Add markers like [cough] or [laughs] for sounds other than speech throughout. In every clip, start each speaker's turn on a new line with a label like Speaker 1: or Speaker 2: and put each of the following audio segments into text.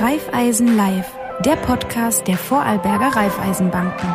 Speaker 1: Raiffeisen Live, der Podcast der Vorarlberger Raiffeisenbanken.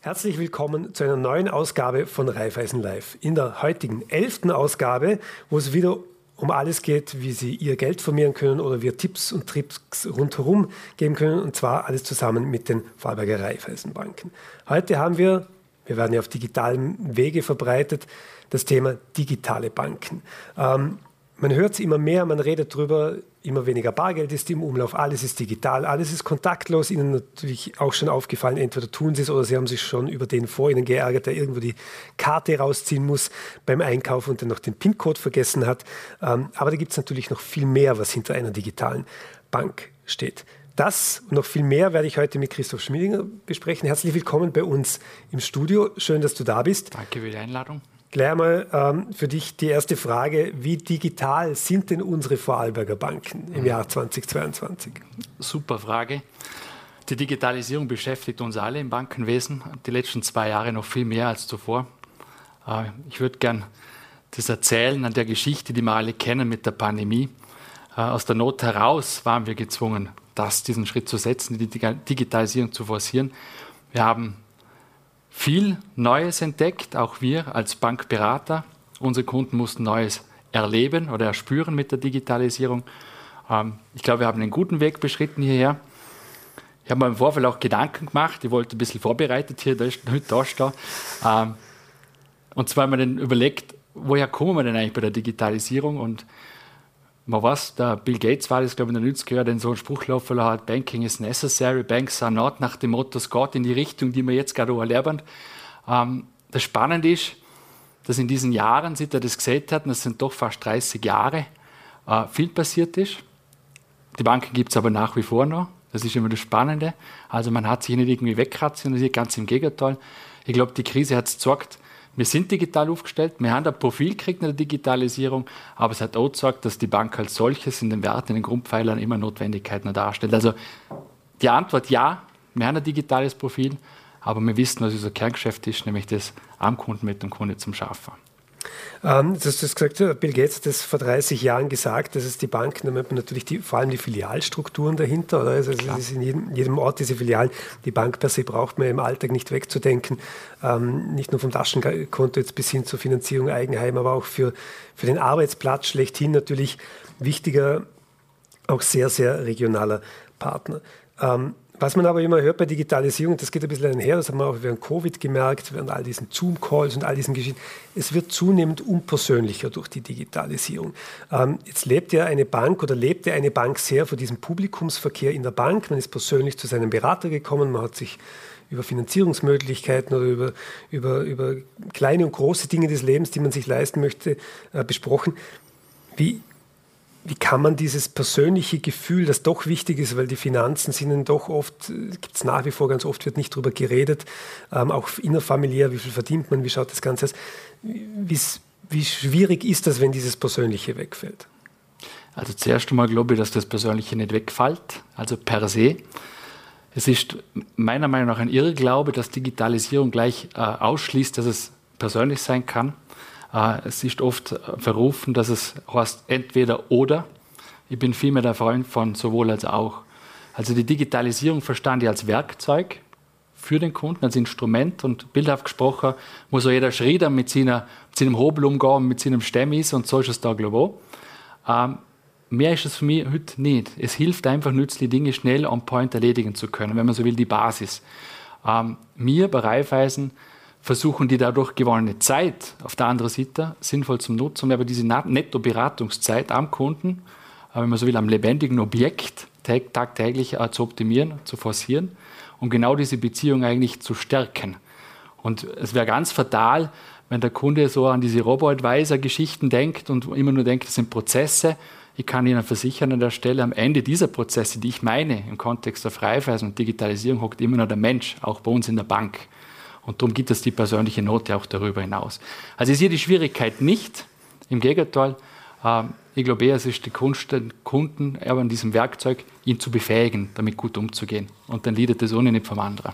Speaker 2: Herzlich willkommen zu einer neuen Ausgabe von Raiffeisen Live. In der heutigen elften Ausgabe, wo es wieder um alles geht, wie Sie Ihr Geld vermehren können oder wir Tipps und Tricks rundherum geben können und zwar alles zusammen mit den Vorarlberger Raiffeisenbanken. Heute haben wir, wir werden ja auf digitalen Wege verbreitet, das Thema digitale Banken. Ähm, man hört es immer mehr, man redet darüber, immer weniger Bargeld ist im Umlauf, alles ist digital, alles ist kontaktlos. Ihnen natürlich auch schon aufgefallen, entweder tun Sie es oder Sie haben sich schon über den vor Ihnen geärgert, der irgendwo die Karte rausziehen muss beim Einkauf und dann noch den PIN-Code vergessen hat. Ähm, aber da gibt es natürlich noch viel mehr, was hinter einer digitalen Bank steht. Das und noch viel mehr werde ich heute mit Christoph Schmiedinger besprechen. Herzlich willkommen bei uns im Studio. Schön, dass du da bist.
Speaker 3: Danke für die Einladung.
Speaker 2: Gleich einmal ähm, für dich die erste Frage. Wie digital sind denn unsere Vorarlberger Banken im Jahr 2022?
Speaker 3: Super Frage. Die Digitalisierung beschäftigt uns alle im Bankenwesen, die letzten zwei Jahre noch viel mehr als zuvor. Äh, ich würde gern das erzählen an der Geschichte, die wir alle kennen mit der Pandemie. Äh, aus der Not heraus waren wir gezwungen, das, diesen Schritt zu setzen, die Digitalisierung zu forcieren. Wir haben viel Neues entdeckt, auch wir als Bankberater. Unsere Kunden mussten Neues erleben oder erspüren mit der Digitalisierung. Ähm, ich glaube, wir haben einen guten Weg beschritten hierher. Ich habe mir im Vorfeld auch Gedanken gemacht. Ich wollte ein bisschen vorbereitet hier da, [laughs] da stehen. Ähm, und zwar haben wir dann überlegt, woher kommen wir denn eigentlich bei der Digitalisierung? Und man weiß, der Bill Gates war das, glaube ich, in den 90er Jahren, der so einen Spruch laufen hat, Banking is necessary, banks are not, nach dem Motto, es geht in die Richtung, die wir jetzt gerade erlernen. Ähm, das Spannende ist, dass in diesen Jahren, seit er das gesagt hat, und das sind doch fast 30 Jahre, äh, viel passiert ist. Die Banken gibt es aber nach wie vor noch. Das ist immer das Spannende. Also man hat sich nicht irgendwie wegrationalisiert, ganz im Gegenteil. Ich glaube, die Krise hat es gezeigt, wir sind digital aufgestellt, wir haben ein Profil gekriegt in der Digitalisierung, aber es hat auch gesagt, dass die Bank als solches in den Werten, in den Grundpfeilern immer Notwendigkeiten darstellt. Also die Antwort ja, wir haben ein digitales Profil, aber wir wissen, was unser Kerngeschäft ist, nämlich das am Kunden mit dem Kunde zum Schaffen.
Speaker 2: Ähm, das hast du gesagt, Bill Gates hat das vor 30 Jahren gesagt, dass es die Banken, da man natürlich die, vor allem die Filialstrukturen dahinter, oder? Also es ist in jedem, jedem, Ort diese Filialen. Die Bank per se braucht man im Alltag nicht wegzudenken, ähm, nicht nur vom Taschenkonto jetzt bis hin zur Finanzierung Eigenheim, aber auch für, für den Arbeitsplatz schlechthin natürlich wichtiger, auch sehr, sehr regionaler Partner. Ähm, was man aber immer hört bei Digitalisierung, das geht ein bisschen einher, das haben wir auch während Covid gemerkt, während all diesen Zoom-Calls und all diesen Geschichten, es wird zunehmend unpersönlicher durch die Digitalisierung. Ähm, jetzt lebt ja eine Bank oder lebte eine Bank sehr von diesem Publikumsverkehr in der Bank. Man ist persönlich zu seinem Berater gekommen, man hat sich über Finanzierungsmöglichkeiten oder über, über, über kleine und große Dinge des Lebens, die man sich leisten möchte, äh, besprochen. Wie, wie kann man dieses persönliche Gefühl, das doch wichtig ist, weil die Finanzen sind dann doch oft, gibt es nach wie vor ganz oft, wird nicht darüber geredet, ähm, auch innerfamiliär, wie viel verdient man, wie schaut das Ganze aus. Wie, wie schwierig ist das, wenn dieses Persönliche wegfällt?
Speaker 3: Also zuerst einmal glaube ich, dass das Persönliche nicht wegfällt, also per se. Es ist meiner Meinung nach ein Irrglaube, dass Digitalisierung gleich äh, ausschließt, dass es persönlich sein kann. Äh, es ist oft verrufen, dass es heißt entweder oder. Ich bin vielmehr der Freund von sowohl als auch. Also die Digitalisierung verstand ich als Werkzeug für den Kunden, als Instrument und bildhaft gesprochen muss auch jeder Schrieder mit, mit seinem Hobel umgehen, mit seinem Stemmis und so ist es da, ich. Ähm, mehr ist es für mich heute nicht. Es hilft einfach nützliche Dinge schnell on point erledigen zu können, wenn man so will, die Basis. Ähm, mir bei Raiffeisen versuchen die dadurch gewonnene Zeit auf der anderen Seite sinnvoll zu nutzen, aber diese Netto-Beratungszeit am Kunden, äh, wenn man so will, am lebendigen Objekt tagtäglich äh, zu optimieren, zu forcieren und genau diese Beziehung eigentlich zu stärken. Und es wäre ganz fatal, wenn der Kunde so an diese Robo-Advisor-Geschichten denkt und immer nur denkt, das sind Prozesse. Ich kann Ihnen versichern an der Stelle, am Ende dieser Prozesse, die ich meine, im Kontext der Freiweise und Digitalisierung, hockt immer noch der Mensch, auch bei uns in der Bank. Und darum gibt es die persönliche Note auch darüber hinaus. Also ist hier die Schwierigkeit nicht, im Gegenteil, Ähm, ich glaube eher, es ist die Kunst, den Kunden aber an diesem Werkzeug, ihn zu befähigen, damit gut umzugehen. Und dann liegt das ohne nicht vom anderen.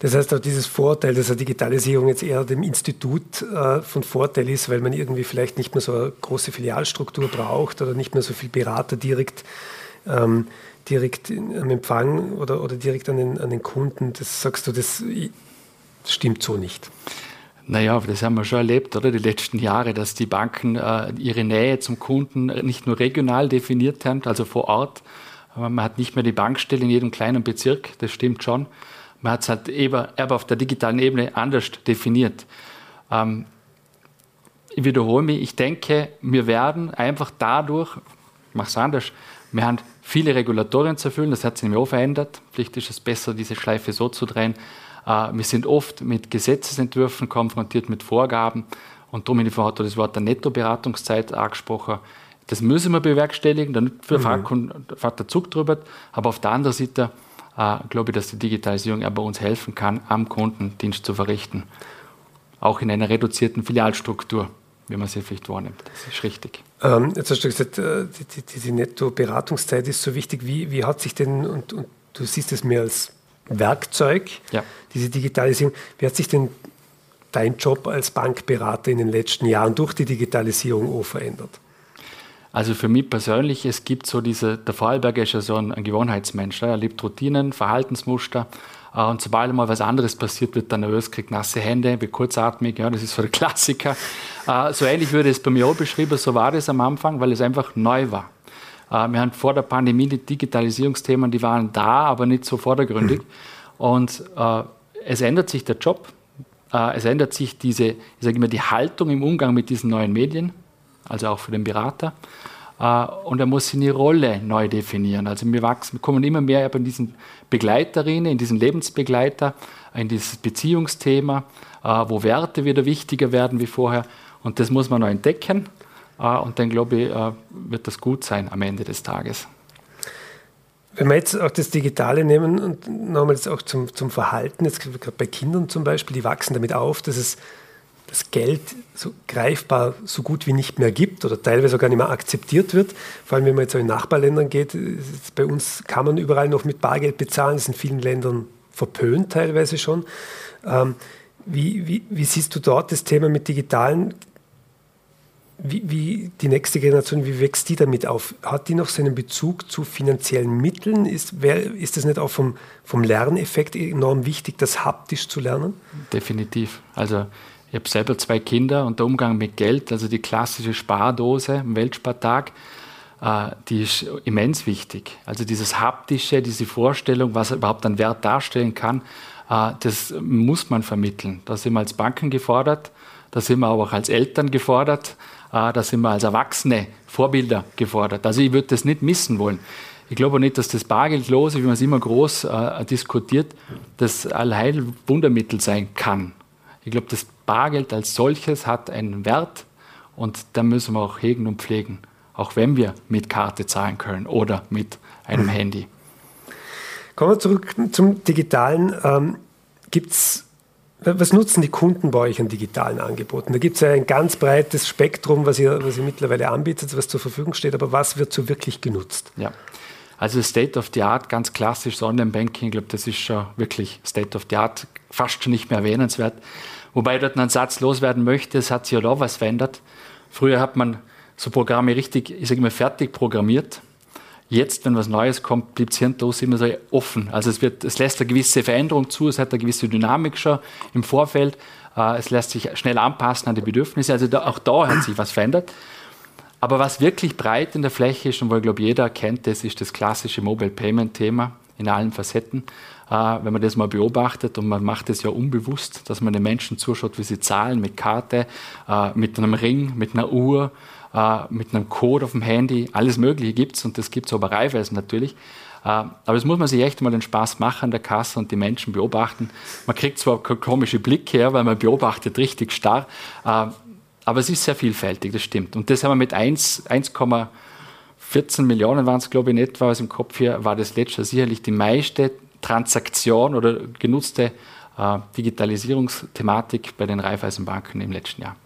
Speaker 2: Das heißt auch dieses Vorteil, dass eine Digitalisierung jetzt eher dem Institut äh, von Vorteil ist, weil man irgendwie vielleicht nicht mehr so eine große Filialstruktur braucht oder nicht mehr so viel Berater direkt, ähm, direkt am Empfang oder, oder direkt an den, an den Kunden. Das sagst du, das stimmt so nicht.
Speaker 3: Naja, das haben wir schon erlebt, oder? Die letzten Jahre, dass die Banken äh, ihre Nähe zum Kunden nicht nur regional definiert haben, also vor Ort. Man hat nicht mehr die Bankstelle in jedem kleinen Bezirk, das stimmt schon. Man hat es halt eben, aber auf der digitalen Ebene anders definiert. Ähm, ich wiederhole mich, ich denke, wir werden einfach dadurch, ich mache es anders, wir haben viele Regulatorien zu erfüllen, das hat sich nämlich auch verändert. Vielleicht ist es besser, diese Schleife so zu drehen, wir sind oft mit Gesetzesentwürfen konfrontiert, mit Vorgaben. Und darum hat das Wort der Nettoberatungszeit angesprochen. Das müssen wir bewerkstelligen, dann mhm. fährt der Zug drüber. Aber auf der anderen Seite äh, glaube ich, dass die Digitalisierung bei uns helfen kann, am Kundendienst zu verrichten. Auch in einer reduzierten Filialstruktur, wie man sie vielleicht wahrnimmt. Das ist richtig.
Speaker 2: Ähm, jetzt hast du gesagt, äh, die, die, diese Netto-Beratungszeit ist so wichtig. Wie, wie hat sich denn, und, und du siehst es mehr als Werkzeug, ja. diese Digitalisierung. Wie hat sich denn dein Job als Bankberater in den letzten Jahren durch die Digitalisierung auch verändert?
Speaker 3: Also für mich persönlich, es gibt so diese, der Vorarlberger ist ja so ein, ein Gewohnheitsmensch. Er liebt Routinen, Verhaltensmuster. Äh, und sobald mal was anderes passiert, wird er nervös, kriegt nasse Hände, wird kurzatmig. Ja, das ist so der [laughs] Klassiker. Äh, so ähnlich würde es bei mir auch beschrieben. So war das am Anfang, weil es einfach neu war. Äh, wir haben vor der Pandemie die Digitalisierungsthemen, die waren da, aber nicht so vordergründig. Und äh, es ändert sich der Job, äh, es ändert sich diese, ich sage immer, die Haltung im Umgang mit diesen neuen Medien, also auch für den Berater. Äh, und er muss seine Rolle neu definieren. Also wir wachsen, wir kommen immer mehr in diesen Begleiterinnen, in diesen Lebensbegleiter, in dieses Beziehungsthema, äh, wo Werte wieder wichtiger werden wie vorher. Und das muss man neu entdecken. Ah, und dann glaube ich, äh, wird das gut sein am Ende des Tages.
Speaker 2: Wenn wir jetzt auch das Digitale nehmen und nochmal jetzt auch zum, zum Verhalten, jetzt gerade bei Kindern zum Beispiel, die wachsen damit auf, dass es das Geld so greifbar so gut wie nicht mehr gibt oder teilweise auch gar nicht mehr akzeptiert wird. Vor allem, wenn man jetzt in Nachbarländern geht, bei uns kann man überall noch mit Bargeld bezahlen, das ist in vielen Ländern verpönt teilweise schon. Ähm, wie, wie, wie siehst du dort das Thema mit digitalen wie, wie, die nächste Generation, wie wächst die damit auf? Hat die noch so einen Bezug zu finanziellen Mitteln? Ist, wer, ist das nicht auch vom, vom Lerneffekt enorm wichtig, das haptisch zu lernen?
Speaker 3: Definitiv. Also ich habe selber zwei Kinder und der Umgang mit Geld, also die klassische Spardose am Weltspartag, äh, die ist immens wichtig. Also dieses haptische, diese Vorstellung, was überhaupt einen Wert darstellen kann, äh, das muss man vermitteln. Da sind wir als Banken gefordert, da sind wir aber auch als Eltern gefordert äh, da sind wir als Erwachsene Vorbilder gefordert. Also ich würde das nicht missen wollen. Ich glaube nicht, dass das Bargeldlose, wie man es immer groß äh, diskutiert, das Allheilwundermittel sein kann. Ich glaube, das Bargeld als solches hat einen Wert und da müssen wir auch hegen und pflegen, auch wenn wir mit Karte zahlen können oder mit einem Handy.
Speaker 2: Kommen wir zurück zum Digitalen. Ähm, Gibt es was nutzen die Kunden bei euch an digitalen Angeboten? Da gibt es ja ein ganz breites Spektrum, was ihr, was ihr mittlerweile anbietet, was zur Verfügung steht, aber was wird so wirklich genutzt?
Speaker 3: Ja. Also State of the Art, ganz klassisch Online-Banking, ich glaube, das ist schon wirklich State of the Art, fast schon nicht mehr erwähnenswert. Wobei ich dort einen Satz loswerden möchte, es hat sich ja auch was verändert. Früher hat man so Programme richtig, ich sage mal, fertig programmiert Jetzt, wenn was Neues kommt, bleibt das Hirnlos immer so offen. Also es, wird, es lässt eine gewisse Veränderung zu, es hat eine gewisse Dynamik schon im Vorfeld, äh, es lässt sich schnell anpassen an die Bedürfnisse. Also da, auch da hat sich was verändert. Aber was wirklich breit in der Fläche ist und wo ich glaube, jeder kennt das, ist das klassische Mobile Payment Thema in allen Facetten. Äh, wenn man das mal beobachtet und man macht es ja unbewusst, dass man den Menschen zuschaut, wie sie zahlen mit Karte, äh, mit einem Ring, mit einer Uhr, äh, mit einem Code auf dem Handy, alles Mögliche gibt es und das gibt es bei Reifeisen natürlich. Äh, aber es muss man sich echt mal den Spaß machen an der Kasse und die Menschen beobachten. Man kriegt zwar komische Blicke her, weil man beobachtet richtig starr, äh, aber es ist sehr vielfältig, das stimmt. Und das haben wir mit 1,14 Millionen waren es, glaube ich, etwa aus dem Kopf hier, war das letzte sicherlich die meiste Transaktion oder genutzte äh, Digitalisierungsthematik bei den Raiffeisenbanken im letzten Jahr.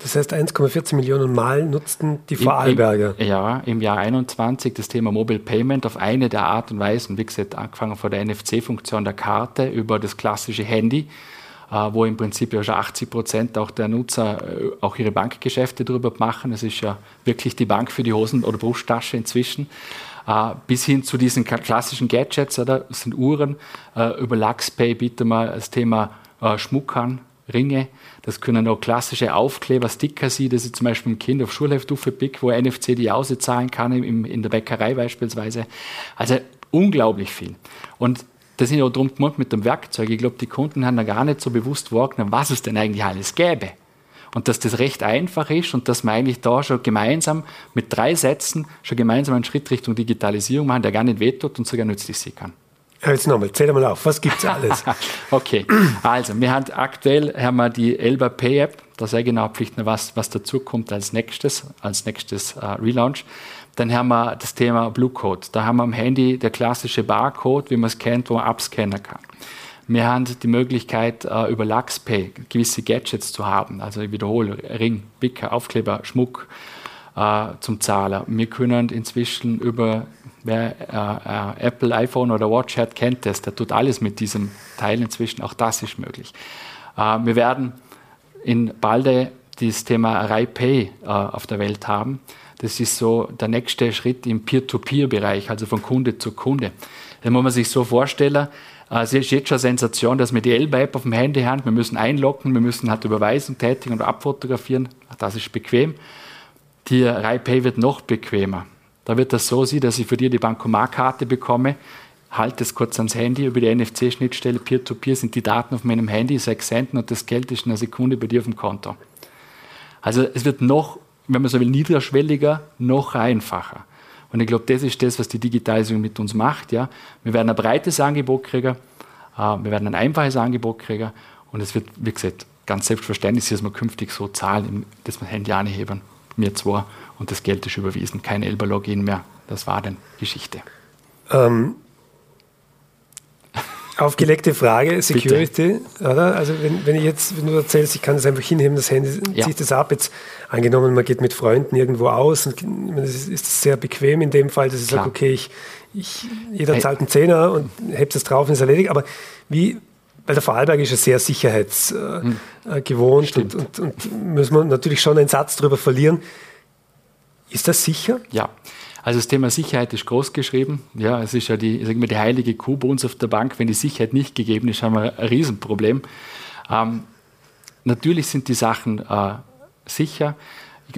Speaker 2: Das heißt, 1,14 Millionen Mal nutzten die Vorarlberger.
Speaker 3: Im, im, ja, im Jahr 21 das Thema Mobile Payment auf eine der Art und Weisen, wie gesagt, angefangen von der NFC-Funktion der Karte über das klassische Handy, äh, wo im Prinzip ja schon 80 Prozent auch der Nutzer äh, auch ihre Bankgeschäfte darüber machen. Das ist ja wirklich die Bank für die Hosen- oder Brusttasche inzwischen. Äh, bis hin zu diesen klassischen Gadgets, oder? Das sind Uhren. über LuxPay bitte mal das Thema Schmuck an, Ringe. Das können auch klassische Aufkleber, Sticker sein, das ich zum Beispiel im Kind auf Schulheft aufpick, wo NFC die Jause zahlen kann, im, in der Bäckerei beispielsweise. Also unglaublich viel. Und das ist auch darum gemacht mit dem Werkzeug. Ich glaube, die Kunden haben da gar nicht so bewusst wahrgenommen, was es denn eigentlich alles gäbe. Und dass das recht einfach ist und dass wir eigentlich da schon gemeinsam mit drei Sätzen schon gemeinsam einen Schritt Richtung Digitalisierung machen, der gar nicht wehtut und sogar nützlich sein kann.
Speaker 2: Jetzt nochmal, zähl mal auf, was gibt es alles? [laughs]
Speaker 3: okay, also wir haben aktuell haben wir die Elba Pay App, da sehr genau pflichten, was, was dazu kommt als nächstes, als nächstes uh, Relaunch. Dann haben wir das Thema Blue Code. Da haben wir am Handy der klassische Barcode, wie man es kennt, wo man abscannen kann. Wir haben die Möglichkeit, uh, über LuxPay gewisse Gadgets zu haben. Also ich wiederhole, Ring, Wicker, Aufkleber, Schmuck zum Zahler. Wir können inzwischen über Wer äh, äh, Apple, iPhone oder Watch hat, kennt das. Der tut alles mit diesem Teil inzwischen. Auch das ist möglich. Äh, wir werden in balde das Thema RaiPay äh, auf der Welt haben. Das ist so der nächste Schritt im Peer-to-Peer-Bereich, also von Kunde zu Kunde. Da muss man sich so vorstellen, äh, es ist jetzt schon eine Sensation, dass wir die Elba-App auf dem Handy haben. Wir müssen einloggen, wir müssen halt Überweisung tätigen und abfotografieren. Das ist bequem. Die RaiPay wird noch bequemer. Da wird das so sein, dass ich für dir die Bankomatkarte bekomme, halte es kurz ans Handy über die NFC-Schnittstelle, Peer-to-Peer sind die Daten auf meinem Handy, sechs senden und das Geld ist in einer Sekunde bei dir auf dem Konto. Also es wird noch, wenn man so will, niederschwelliger, noch einfacher. Und ich glaube, das ist das, was die Digitalisierung mit uns macht. Ja. Wir werden ein breites Angebot kriegen, äh, wir werden ein einfaches Angebot kriegen und es wird, wie gesagt, ganz selbstverständlich dass wir künftig so zahlen, dass wir Handy anheben, mir zwei und das Geld ist überwiesen. Kein Elba-Login mehr. Das war dann Geschichte. Ähm,
Speaker 2: aufgelegte Frage, Security, oder? Also wenn, wenn ich jetzt, wenn du erzählst, ich kann das einfach hinheben, das Handy ja. zieht das ab, jetzt angenommen, man geht mit Freunden irgendwo aus, und das ist sehr bequem in dem Fall, dass ich sage, okay, ich, ich, jeder zahlt einen Zehner und hebt es drauf und ist erledigt, aber wie, weil der Vorarlberg ist ja sehr sicherheitsgewohnt äh, hm. und, und, und müssen wir natürlich schon einen Satz darüber verlieren, ist das sicher?
Speaker 3: Ja. Also das Thema Sicherheit ist groß geschrieben. Ja, es ist ja die, sagen wir, die heilige Kuh bei uns auf der Bank. Wenn die Sicherheit nicht gegeben ist, haben wir ein Riesenproblem. Ähm, natürlich sind die Sachen äh, sicher.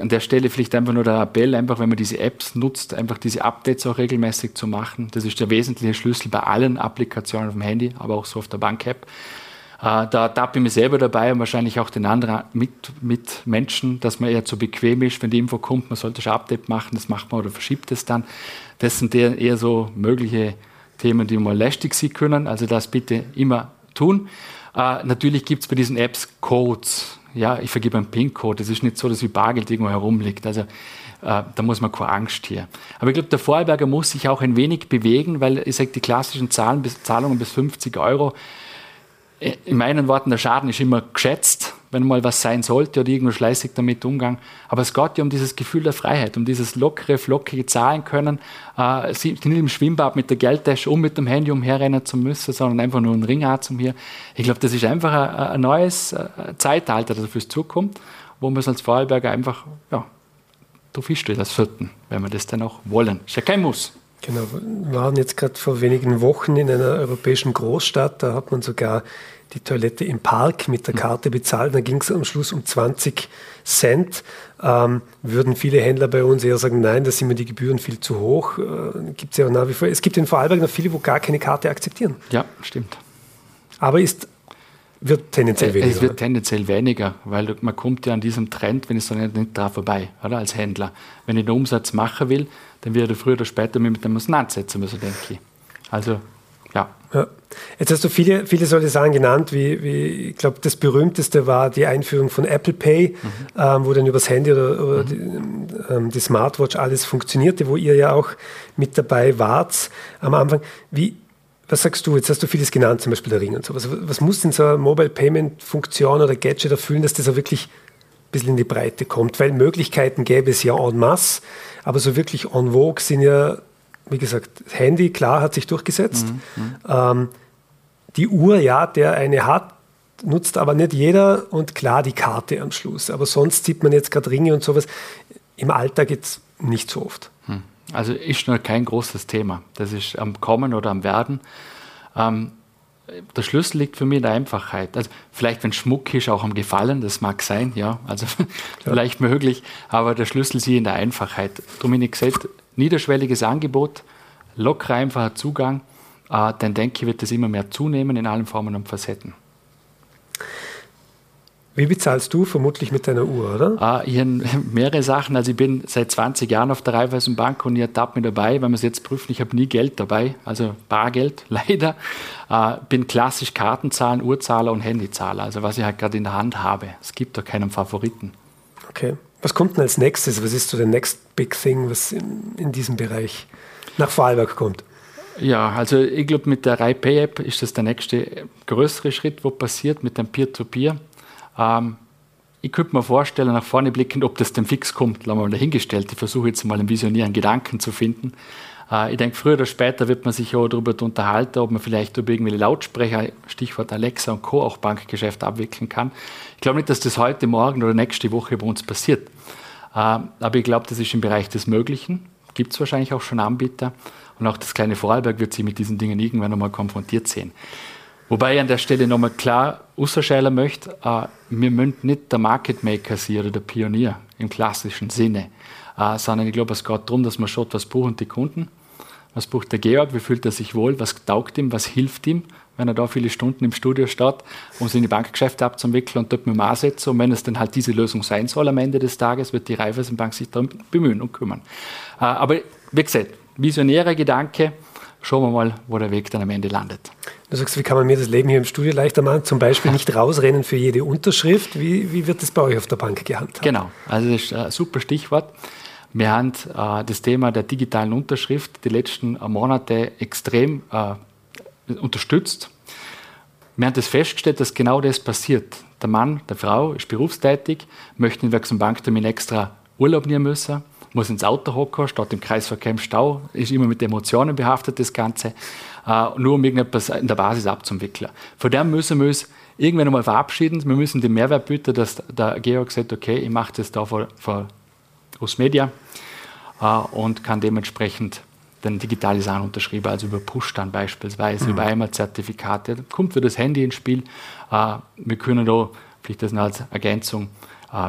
Speaker 3: An der Stelle vielleicht einfach nur der Appell, einfach wenn man diese Apps nutzt, einfach diese Updates auch regelmäßig zu machen. Das ist der wesentliche Schlüssel bei allen Applikationen auf dem Handy, aber auch so auf der Bank-App. Äh, da tappe ich mir selber dabei und wahrscheinlich auch den anderen mit, mit Menschen, dass man eher zu bequem ist, wenn die Info kommt, man sollte schon Update machen, das macht man oder verschiebt es dann. Das sind eher so mögliche Themen, die mal lästig sein können. Also das bitte immer tun. Äh, natürlich gibt es bei diesen Apps Codes. Ja, ich vergebe einen PIN-Code. Das ist nicht so, dass wie Bargeld irgendwo herumliegt. Also äh, da muss man keine Angst hier. Aber ich glaube, der Vorarlberger muss sich auch ein wenig bewegen, weil ich sage, die klassischen Zahlen bis, Zahlungen bis 50 Euro, in meinen Worten, der Schaden ist immer geschätzt, wenn mal was sein sollte oder irgendwo schleißig damit umgang. Aber es geht ja um dieses Gefühl der Freiheit, um dieses lockere, flockige Zahlen können, äh, nicht im Schwimmbad mit der Geldtasche um mit dem Handy umherrennen zu müssen, sondern einfach nur einen Ring zum hier. Ich glaube, das ist einfach ein, ein neues äh, Zeitalter, das auf uns zukommt, wo wir es als Vorarlberger einfach, ja, drauf hinstellen als Vierten, wenn wir das dann auch wollen. Ist ja kein Muss.
Speaker 2: Genau, wir waren jetzt gerade vor wenigen Wochen in einer europäischen Großstadt, da hat man sogar die Toilette im Park mit der Karte bezahlt. Da ging es am Schluss um 20 Cent. Ähm, würden viele Händler bei uns eher sagen, nein, da sind mir die Gebühren viel zu hoch. Äh, gibt's ja nach wie vor. Es gibt in Vorarlberg noch viele, wo gar keine Karte akzeptieren.
Speaker 3: Ja, stimmt.
Speaker 2: Aber ist wird tendenziell äh, weniger.
Speaker 3: Es wird tendenziell weniger, weil man kommt ja an diesem Trend, wenn ich so nicht, nicht dran vorbei, oder? Als Händler. Wenn ich den Umsatz machen will, dann werde ich früher oder später mit dem auseinandersetzen müssen, denke ich. Also, ja.
Speaker 2: ja. Jetzt hast du viele, viele solche Sachen genannt, wie, wie ich glaube, das berühmteste war die Einführung von Apple Pay, mhm. ähm, wo dann übers Handy oder, oder mhm. die, ähm, die, Smartwatch alles funktionierte, wo ihr ja auch mit dabei wart am Anfang. Wie, was sagst du? Jetzt hast du vieles genannt, zum Beispiel der Ring und so. Was, was muss denn so eine Mobile Payment Funktion oder Gadget erfüllen, dass das auch wirklich bisschen in die Breite kommt, weil Möglichkeiten gäbe es ja en masse, aber so wirklich en vogue sind ja, wie gesagt, Handy, klar, hat sich durchgesetzt. Mhm. mhm. Ähm, die Uhr, ja, der eine hat, nutzt aber nicht jeder und klar die Karte am Schluss. Aber sonst sieht man jetzt gerade Ringe und sowas. Im Alltag jetzt nicht so oft.
Speaker 3: Also ist noch kein großes Thema. Das ist am Kommen oder am Werden. Ähm, der Schlüssel liegt für mich in der Einfachheit. Also vielleicht, wenn Schmuck ist, auch am Gefallen, das mag sein, ja, also ja. [laughs] vielleicht möglich, aber der Schlüssel ist in der Einfachheit. Ich gesagt, niederschwelliges Angebot, lockerer, einfacher Zugang, äh, dann denke ich, wird das immer mehr zunehmen in allen Formen und Facetten.
Speaker 2: Wie bezahlst du? Vermutlich mit deiner Uhr, oder?
Speaker 3: Ah, ich habe mehrere Sachen. Also ich bin seit 20 Jahren auf der Raiffeisenbank und ich ertappe mich dabei, wenn man es jetzt prüft, ich habe nie Geld dabei, also Bargeld, [laughs] leider. Äh, bin klassisch Kartenzahlen, Uhrzahler und Handyzahler, also was ich halt gerade in der Hand habe. Es gibt da keinen Favoriten.
Speaker 2: Okay. Was kommt denn als nächstes? Was ist so der next big thing, was in, in diesem Bereich nach Vorarlberg kommt?
Speaker 3: Ja, also ich glaube, mit der RaiPay-App ist das der nächste größere Schritt, wo passiert mit dem Peer-to-Peer. Ähm, ich könnte mir vorstellen, nach vorne blickend, ob das dem fix kommt, lassen wir mal dahingestellt. Ich versuche jetzt mal einen visionären Gedanken zu finden. Äh, ich denke, früher oder später wird man sich auch darüber unterhalten, ob man vielleicht über irgendwelche Lautsprecher, Stichwort Alexa und Co. auch Bankgeschäft abwickeln kann. Ich glaube nicht, dass das heute, morgen oder nächste Woche bei uns passiert. Äh, aber ich glaube, das ist im Bereich des Möglichen. Gibt es wahrscheinlich auch schon Anbieter. Und auch das kleine Vorarlberg wird sich mit diesen Dingen irgendwann einmal konfrontiert sehen. Wobei ich an der Stelle nochmal klar ausschälen möchte, äh, wir müssen nicht der Market Maker sein oder der Pionier im klassischen Sinne, äh, sondern ich glaube, es geht darum, dass man schaut, was brauchen die Kunden, was braucht der Georg, wie fühlt er sich wohl, was taugt ihm, was hilft ihm, wenn er da viele Stunden im Studio steht, um seine Bankgeschäfte abzuwickeln und dort mit dem ansetzen. Und wenn es dann halt diese Lösung sein soll am Ende des Tages, wird die Raiffeisenbank sich darum bemühen und kümmern. Äh, aber wie gesagt, visionärer Gedanke, schauen wir mal, wo der Weg dann am Ende landet.
Speaker 2: Du sagst, wie kann man mir das Leben hier im Studio leichter machen? Zum Beispiel nicht [laughs] rausrennen für jede Unterschrift. Wie, wie wird das bei euch auf der Bank gehandhabt?
Speaker 3: Genau, also das ist ein super Stichwort. Wir haben äh, das Thema der digitalen Unterschrift die letzten äh, Monate extrem äh, unterstützt. Wir haben das festgestellt, dass genau das passiert. Der Mann, der Frau ist berufstätig, möchte in einem Banktermin extra Urlaub nehmen müssen, muss ins Auto hocken, statt im Kreisverkehr im Stau, ist immer mit Emotionen behaftet, das Ganze äh, nur um irgendetwas in der Basis abzuwickeln. Von dem müssen wir uns irgendwann einmal verabschieden. Wir müssen den Mehrwert bieten, dass der Georg sagt, okay, ich mache das da für, für Großmedia äh, und kann dementsprechend den digitale Sachen unterschreiben, also über Push dann beispielsweise, mhm. über Einmal-Zertifikate. Kommt für das Handy ins Spiel. Äh, wir können da, vielleicht das als Ergänzung,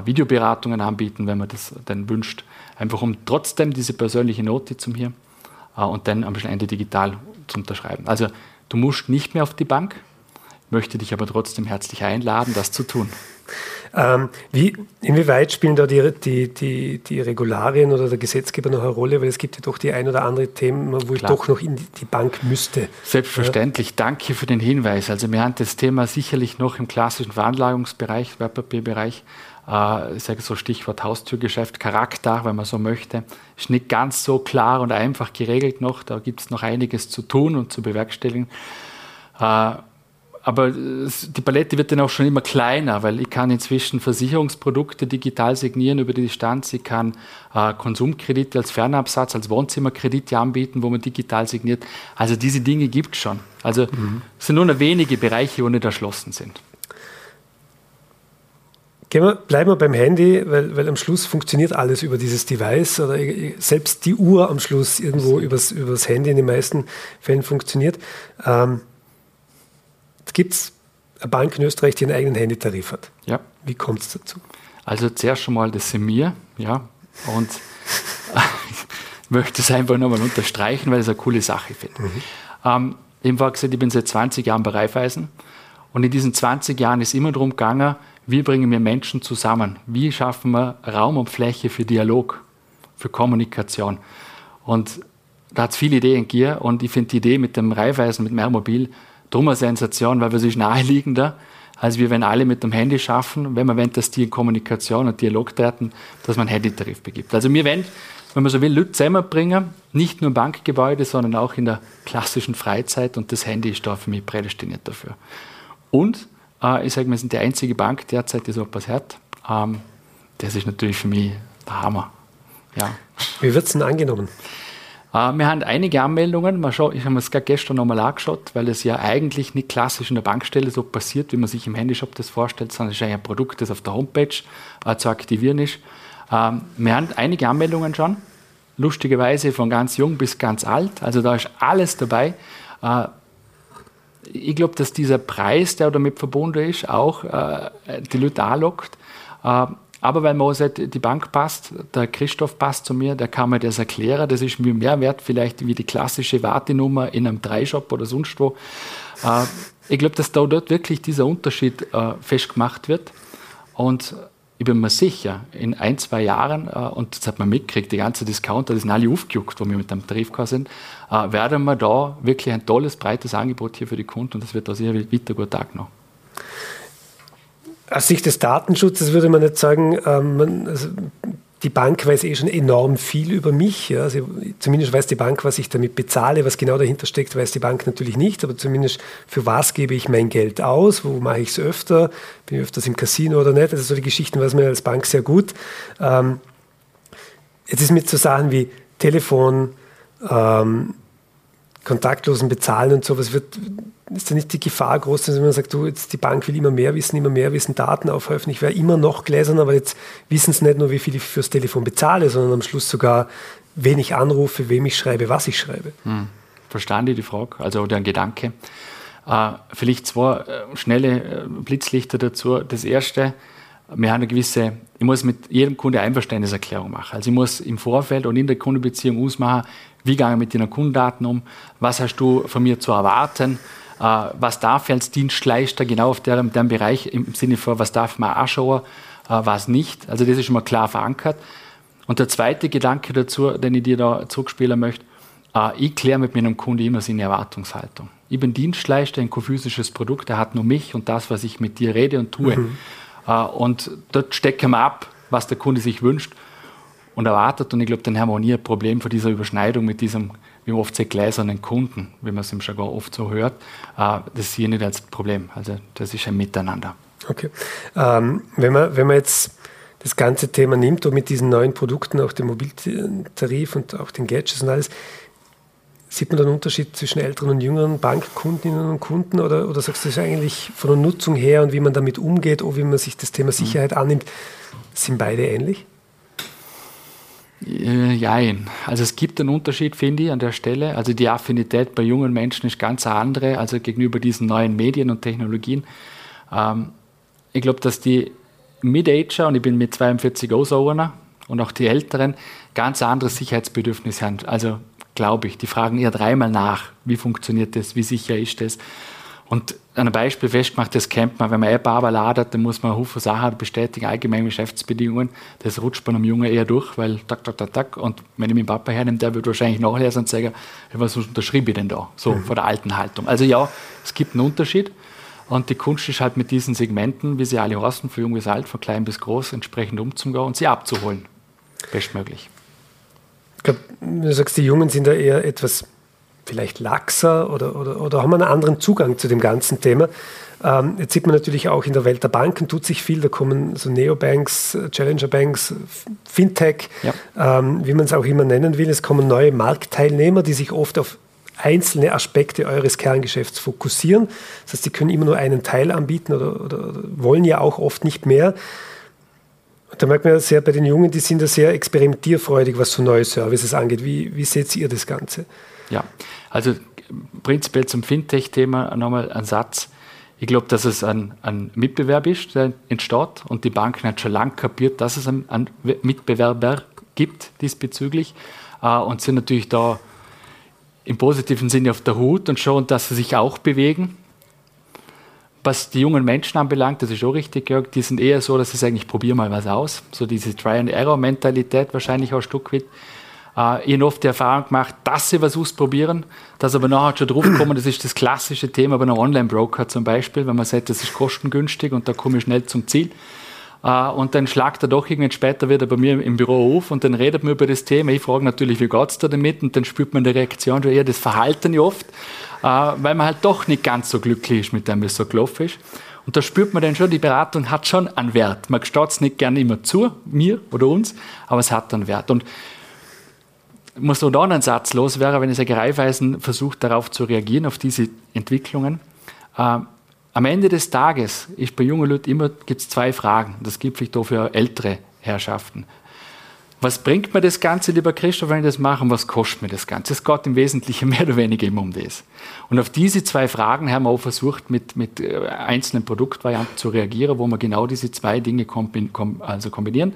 Speaker 3: Videoberatungen anbieten, wenn man das dann wünscht. Einfach um trotzdem diese persönliche Note zum hier äh, und dann am Ende digital zu unterschreiben. Also du musst nicht mehr auf die Bank, möchte dich aber trotzdem herzlich einladen, das zu tun.
Speaker 2: Ähm, wie, inwieweit spielen da die, die, die, die, Regularien oder der Gesetzgeber noch eine Rolle? Weil es gibt ja doch die ein oder andere Themen, wo Klar. ich doch noch in die Bank müsste.
Speaker 3: Selbstverständlich. Ja. Danke für den Hinweis. Also wir haben das Thema sicherlich noch im klassischen Veranlagungsbereich, Wertpapierbereich äh, ich sage so Stichwort Haustürgeschäft, Charakter, wenn man so möchte, ist nicht ganz so klar und einfach geregelt noch. Da gibt es noch einiges zu tun und zu bewerkstelligen. Äh, aber die Palette wird dann auch schon immer kleiner, weil ich kann inzwischen Versicherungsprodukte digital signieren über die Distanz. Ich kann äh, Konsumkredite als Fernabsatz, als Wohnzimmerkredite anbieten, wo man digital signiert. Also diese Dinge gibt es schon. Also mhm. es sind nur noch wenige Bereiche, wo nicht erschlossen sind.
Speaker 2: Wir, bleiben wir beim Handy, weil, weil am Schluss funktioniert alles über dieses Device oder selbst die Uhr am Schluss irgendwo übers, übers Handy in den meisten Fällen funktioniert. Ähm, Gibt es eine Bank in Österreich, die einen eigenen Handytarif hat?
Speaker 3: Ja.
Speaker 2: Wie kommt es dazu?
Speaker 3: Also zuerst schon mal das sind wir, ja, und [laughs] ich möchte es einfach nochmal unterstreichen, weil ich es eine coole Sache finde. Mhm. Ähm, ich habe gesagt, ich bin seit 20 Jahren bei Raiffeisen und in diesen 20 Jahren ist immer darum gegangen, wie bringen wir Menschen zusammen? Wie schaffen wir Raum und Fläche für Dialog, für Kommunikation? Und da hat es viele Ideen gegeben und ich finde die Idee mit dem Reihweisen, mit dem Airmobil, drum eine Sensation, weil es ist naheliegender, als wir wenn alle mit dem Handy schaffen, wenn man wenn das die in Kommunikation und Dialog treten, dass man Handytarif begibt. Also wir wollen, wenn man so will, Leute zusammenbringen, nicht nur im Bankgebäude, sondern auch in der klassischen Freizeit und das Handy ist da für mich prädestiniert dafür. Und äh, ich sage, wir sind die einzige Bank derzeit, die so etwas hat. Ähm, das ist natürlich für mich der Hammer.
Speaker 2: Ja. Wie wird es denn angenommen?
Speaker 3: Uh, wir haben einige Anmeldungen. ich habe mir das gestern nochmal angeschaut, weil es ja eigentlich nicht klassisch in der Bankstelle so passiert, wie man sich im Handyshop das vorstellt, sondern es ist ein Produkt, das auf der Homepage uh, zu aktivieren ist. Uh, wir haben einige Anmeldungen schon, lustigerweise von ganz jung bis ganz alt. Also da ist alles dabei. Ich glaube, dass dieser Preis, der damit verbunden ist, auch die Leute anlockt. Aber weil mir die Bank passt, der Christoph passt zu mir, der kann mir das erklären. Das ist mir mehr wert vielleicht wie die klassische Wartenummer in einem Dreishop oder sonst wo. Äh, ich glaube, dass da dort wirklich dieser Unterschied äh, festgemacht wird. Und ich bin mir sicher, in ein, zwei Jahren, äh, und das hat man mitgekriegt, die ganzen Discounter, die sind alle aufgejuckt, wo wir mit dem Tarif sind, werden wir da wirklich ein tolles, breites Angebot hier für die Kunden und das wird da sehr weiter gut Tag noch
Speaker 2: aus Sicht des Datenschutzes würde man nicht sagen, ähm, man, also die Bank weiß eh schon enorm viel über mich. Ja. Also zumindest weiß die Bank, was ich damit bezahle. Was genau dahinter steckt, weiß die Bank natürlich nicht. Aber zumindest für was gebe ich mein Geld aus? Wo mache ich es öfter? Bin ich öfters im Casino oder nicht? Also so die Geschichten weiß man als Bank sehr gut. Ähm, jetzt ist mit so Sachen wie Telefon, ähm, kontaktlosen Bezahlen und sowas wird, ist da nicht die Gefahr groß, dass man sagt, du, jetzt die Bank will immer mehr wissen, immer mehr wissen, Daten aufhäufen. Ich wäre immer noch gläsern, aber jetzt wissen sie nicht nur, wie viel ich fürs Telefon bezahle, sondern am Schluss sogar, wen ich anrufe, wem ich schreibe, was ich schreibe. Hm.
Speaker 3: Verstanden die, Frage, also ein Gedanke. Äh, vielleicht zwei äh, schnelle äh, Blitzlichter dazu. Das erste, wir haben eine gewisse, ich muss mit jedem Kunde Einverständniserklärung machen. Also ich muss im Vorfeld und in der Kundenbeziehung ausmachen, wie gehe ich mit deinen Kundendaten um, was hast du von mir zu erwarten, äh, was darf ich als Dienstleister genau auf dem, dem Bereich im Sinne von, was darf man anschauen, äh, was nicht. Also das ist schon mal klar verankert. Und der zweite Gedanke dazu, den ich dir da zurückspielen möchte, äh, ich kläre mit meinem Kunden immer seine Erwartungshaltung. Ich bin Dienstleister, ein physisches Produkt, er hat nur mich und das, was ich mit dir rede und tue. Mhm. Und dort stecken wir ab, was der Kunde sich wünscht und erwartet. Und ich glaube, dann haben wir auch nie ein Problem von dieser Überschneidung mit diesem, wie man oft sagt, gläsernen Kunden, wie man es im Jargon oft so hört. Äh, das sehe ich nicht als Problem. Also das ist ein Miteinander.
Speaker 2: Okay. Ähm, wenn, man, wenn man jetzt das ganze Thema nimmt und mit diesen neuen Produkten, auch den Mobiltarif und auch den Gadgets und alles, sieht man da einen Unterschied zwischen älteren und jüngeren Bankkundinnen und Kunden oder, oder sagst du das eigentlich von der Nutzung her und wie man damit umgeht oder wie man sich das Thema Sicherheit annimmt, sind beide ähnlich?
Speaker 3: Äh, jein. Also es gibt einen Unterschied, finde ich, an der Stelle. Also die Affinität bei jungen Menschen ist ganz andere, also gegenüber diesen neuen Medien und Technologien. Ähm, ich glaube, dass die Mid-Ager, und ich bin mit 42 auch so einer, und auch die Älteren, ganz anderes Sicherheitsbedürfnis haben. Also glaube ich, die fragen eher dreimal nach, wie funktioniert das, wie sicher ist das. Und an einem Beispiel festgemacht, das kennt man, wenn man App aber ladet, dann muss man Haufen Sachen bestätigen, allgemeine Geschäftsbedingungen. Das rutscht bei einem Jungen eher durch, weil tak, tak, tak, tak. Und wenn ich meinen Papa hernehme, der wird wahrscheinlich nachlesen und sagen, was unterschriebe ich denn da? So, mhm. von der alten Haltung. Also ja, es gibt einen Unterschied. Und die Kunst ist halt mit diesen Segmenten, wie sie alle heißen, von jung bis alt, von klein bis groß, entsprechend umzugehen und sie abzuholen. Bestmöglich.
Speaker 2: Ich glaube, du sagst, die Jungen sind da eher etwas vielleicht laxer oder, oder, oder haben einen anderen Zugang zu dem ganzen Thema. Ähm, jetzt sieht man natürlich auch in der Welt der Banken tut sich viel, da kommen so Neobanks, Challenger Banks, Fintech, ja. ähm, wie man es auch immer nennen will. Es kommen neue Marktteilnehmer, die sich oft auf einzelne Aspekte eures Kerngeschäfts fokussieren. Das heißt, sie können immer nur einen Teil anbieten oder, oder, oder wollen ja auch oft nicht mehr. Und da merkt man ja sehr bei den Jungen, die sind ja sehr experimentierfreudig, was so neue Services angeht. Wie, wie seht ihr das Ganze?
Speaker 3: Ja, also prinzipiell zum Fintech-Thema nochmal ein Satz. Ich glaube, dass es ein, ein, Mitbewerb ist, der entsteht und die Banken hat schon lange kapiert, dass es einen, einen Mitbewerber gibt diesbezüglich äh, und sind natürlich da im positiven Sinne auf der Hut und schauen, dass sie sich auch bewegen. Was die jungen Menschen anbelangt, das ist auch richtig, Jörg, die sind eher so, dass sie sagen, ich probiere mal was aus. So diese Try-and-Error-Mentalität wahrscheinlich auch ein Stück weit. Äh, ich habe oft die Erfahrung gemacht, dass sie was ausprobieren, dass aber nachher schon drauf kommen, das ist das klassische Thema bei einem Online-Broker zum Beispiel, wenn man sagt, das ist kostengünstig und da komme ich schnell zum Ziel. Uh, und dann schlagt er doch irgendwann später wieder bei mir im Büro auf und dann redet man über das Thema. Ich frage natürlich, wie geht es da damit? Und dann spürt man die Reaktion schon eher das Verhalten oft, uh, weil man halt doch nicht ganz so glücklich ist mit dem, wie es so gelaufen ist. Und da spürt man dann schon, die Beratung hat schon einen Wert. Man gestaut es nicht gerne immer zu, mir oder uns, aber es hat einen Wert. Und muss noch da einen Satz loswerden, wenn es ein Greifeisen versucht, darauf zu reagieren, auf diese Entwicklungen. Äh, am Ende des Tages ist bei jungen Leuten immer gibt's zwei Fragen. Das gibt vielleicht auch für ältere Herrschaften. Was bringt mir das Ganze, lieber Christoph, wenn ich das mache und was kostet mir das Ganze? Es geht im Wesentlichen [laughs] mehr oder weniger immer um das. Und auf diese zwei Fragen haben wir auch versucht, mit, mit äh, einzelnen Produktvarianten zu reagieren, wo wir genau diese zwei Dinge also kombinieren,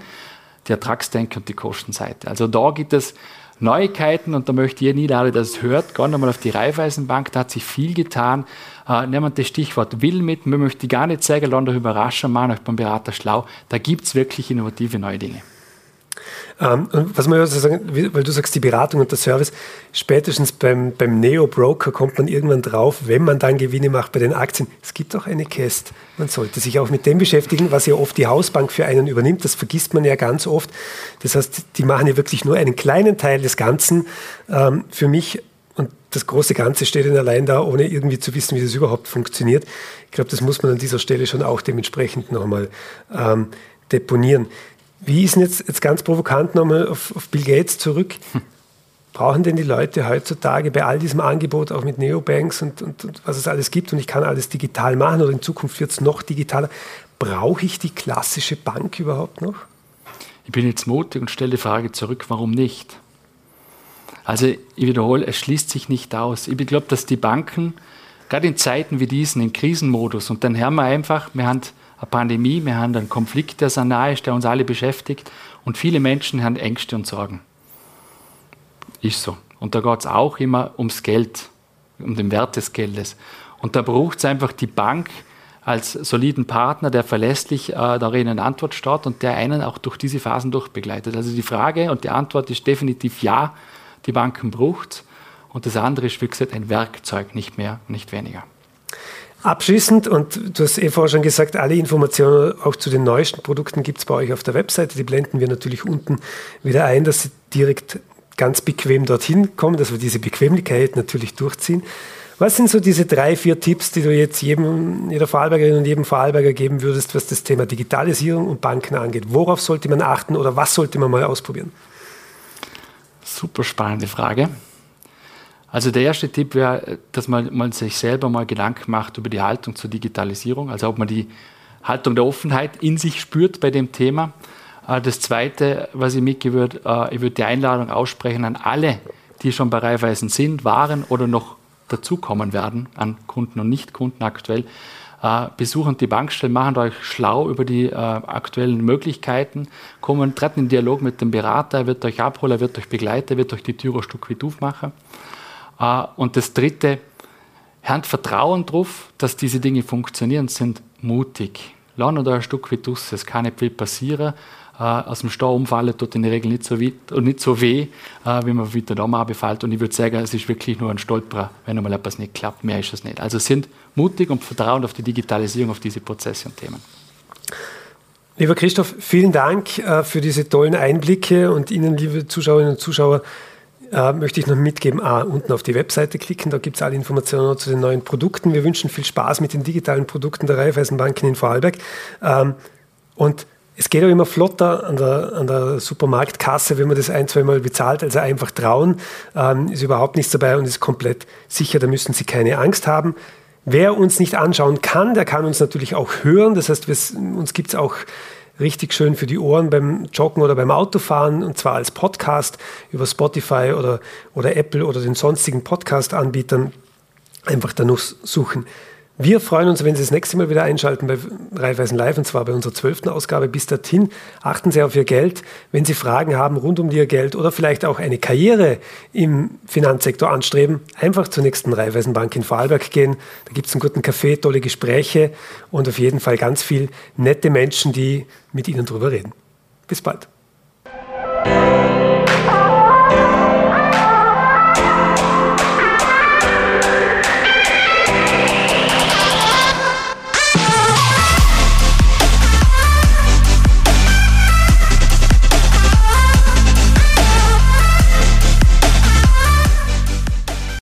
Speaker 3: die Ertragsdenke und die Kostenseite. Also da gibt es Neuigkeiten und da möchte ich nie alle, dass es hört, gehen wir mal auf die Raiffeisenbank, da hat sich viel getan. Äh, nehmen wir das Stichwort Will mit, man möchte gar nicht sagen, lassen euch überraschen, machen euch beim Berater schlau. Da gibt es wirklich innovative neue Dinge.
Speaker 2: Ähm, was man also sagen, weil du sagst, die Beratung und der Service, spätestens beim, beim Neo-Broker kommt man irgendwann drauf, wenn man dann Gewinne macht bei den Aktien. Es gibt auch eine Käst. Man sollte sich auch mit dem beschäftigen, was ja oft die Hausbank für einen übernimmt. Das vergisst man ja ganz oft. Das heißt, die machen ja wirklich nur einen kleinen Teil des Ganzen. Ähm, für mich und das große Ganze steht dann allein da, ohne irgendwie zu wissen, wie das überhaupt funktioniert. Ich glaube, das muss man an dieser Stelle schon auch dementsprechend nochmal ähm, deponieren. Wie ist denn jetzt, jetzt ganz provokant nochmal auf, auf Bill Gates zurück? Brauchen denn die Leute heutzutage bei all diesem Angebot, auch mit Neobanks und, und, und was es alles gibt, und ich kann alles digital machen oder in Zukunft wird es noch digitaler, brauche ich die klassische Bank überhaupt noch?
Speaker 3: Ich bin jetzt mutig und stelle die Frage zurück, warum nicht? Also ich wiederhole, es schließt sich nicht aus. Ich glaube, dass die Banken, gerade in Zeiten wie diesen, im Krisenmodus, und dann haben wir einfach, wir haben eine Pandemie, wir haben einen Konflikt, der so nahe ist, der uns alle beschäftigt. Und viele Menschen haben Ängste und Sorgen. Ist so. Und da geht es auch immer ums Geld, um den Wert des Geldes. Und da braucht es einfach die Bank als soliden Partner, der verlässlich äh, darin eine Antwort staut und der einen auch durch diese Phasen durchbegleitet. Also die Frage und die Antwort ist definitiv ja, die Banken braucht. Und das andere ist, wie gesagt, ein Werkzeug, nicht mehr, nicht weniger.
Speaker 2: Abschließend, und du hast eh vorher schon gesagt, alle Informationen auch zu den neuesten Produkten gibt es bei euch auf der Webseite. Die blenden wir natürlich unten wieder ein, dass sie direkt ganz bequem dorthin kommen, dass wir diese Bequemlichkeit natürlich durchziehen. Was sind so diese drei, vier Tipps, die du jetzt jedem, jeder Vorarlbergerin und jedem Vorarlberger geben würdest, was das Thema Digitalisierung und Banken angeht? Worauf sollte man achten oder was sollte man mal ausprobieren?
Speaker 3: Super spannende Frage. Also der erste Tipp wäre, dass man, man sich selber mal Gedanken macht über die Haltung zur Digitalisierung, also ob man die Haltung der Offenheit in sich spürt bei dem Thema. Äh, das Zweite, was ich mitgeben würde, äh, ich würde die Einladung aussprechen an alle, die schon bei Raiffeisen sind, waren oder noch dazukommen werden, an Kunden und Nicht-Kunden aktuell. Äh, besuchen die Bankstellen, machen euch schlau über die aktuellen Möglichkeiten, kommen, treten in Dialog mit dem Berater, er wird euch abholen, er wird euch begleiten, er wird euch die Tür ein Stück weit aufmachen. Äh, und das Dritte, Herrn Vertrauen darauf, dass diese Dinge funktionieren, sind mutig. Lernen da ein Stück wie aus, es kann nicht viel passieren. Äh, aus dem Stau umfallen tut in der Regel nicht so, weit, und nicht so weh, äh, wie man wieder da mal befällt. Und ich würde sagen, es ist wirklich nur ein Stolperer, wenn einmal etwas nicht klappt. Mehr ist es nicht. Also sind mutig und vertrauen auf die Digitalisierung, auf diese Prozesse und Themen.
Speaker 2: Lieber Christoph, vielen Dank äh, für diese tollen Einblicke und Ihnen, liebe Zuschauerinnen und Zuschauer, äh, möchte ich noch mitgeben, ah, unten auf die Webseite klicken, da gibt es alle Informationen zu den neuen Produkten. Wir wünschen viel Spaß mit den digitalen Produkten der Raiffeisenbanken in Vorarlberg. Ähm, und es geht auch immer flotter an der, an der Supermarktkasse, wenn man das ein, zweimal bezahlt. Also einfach trauen, ähm, ist überhaupt nichts dabei und ist komplett sicher, da müssen Sie keine Angst haben. Wer uns nicht anschauen kann, der kann uns natürlich auch hören. Das heißt, uns gibt es auch richtig schön für die Ohren beim Joggen oder beim Autofahren und zwar als Podcast über Spotify oder, oder Apple oder den sonstigen Podcast-Anbietern einfach danach suchen. Wir freuen uns, wenn Sie das nächste Mal wieder einschalten bei Raiffeisen Live und zwar bei unserer zwölften Ausgabe. Bis dahin achten Sie auf Ihr Geld. Wenn Sie Fragen haben rund um Ihr Geld oder vielleicht auch eine Karriere im Finanzsektor anstreben, einfach zur nächsten Raiffeisenbank in Vorarlberg gehen. Da gibt es einen guten Kaffee, tolle Gespräche und auf jeden Fall ganz viel nette Menschen, die mit Ihnen darüber reden. Bis bald.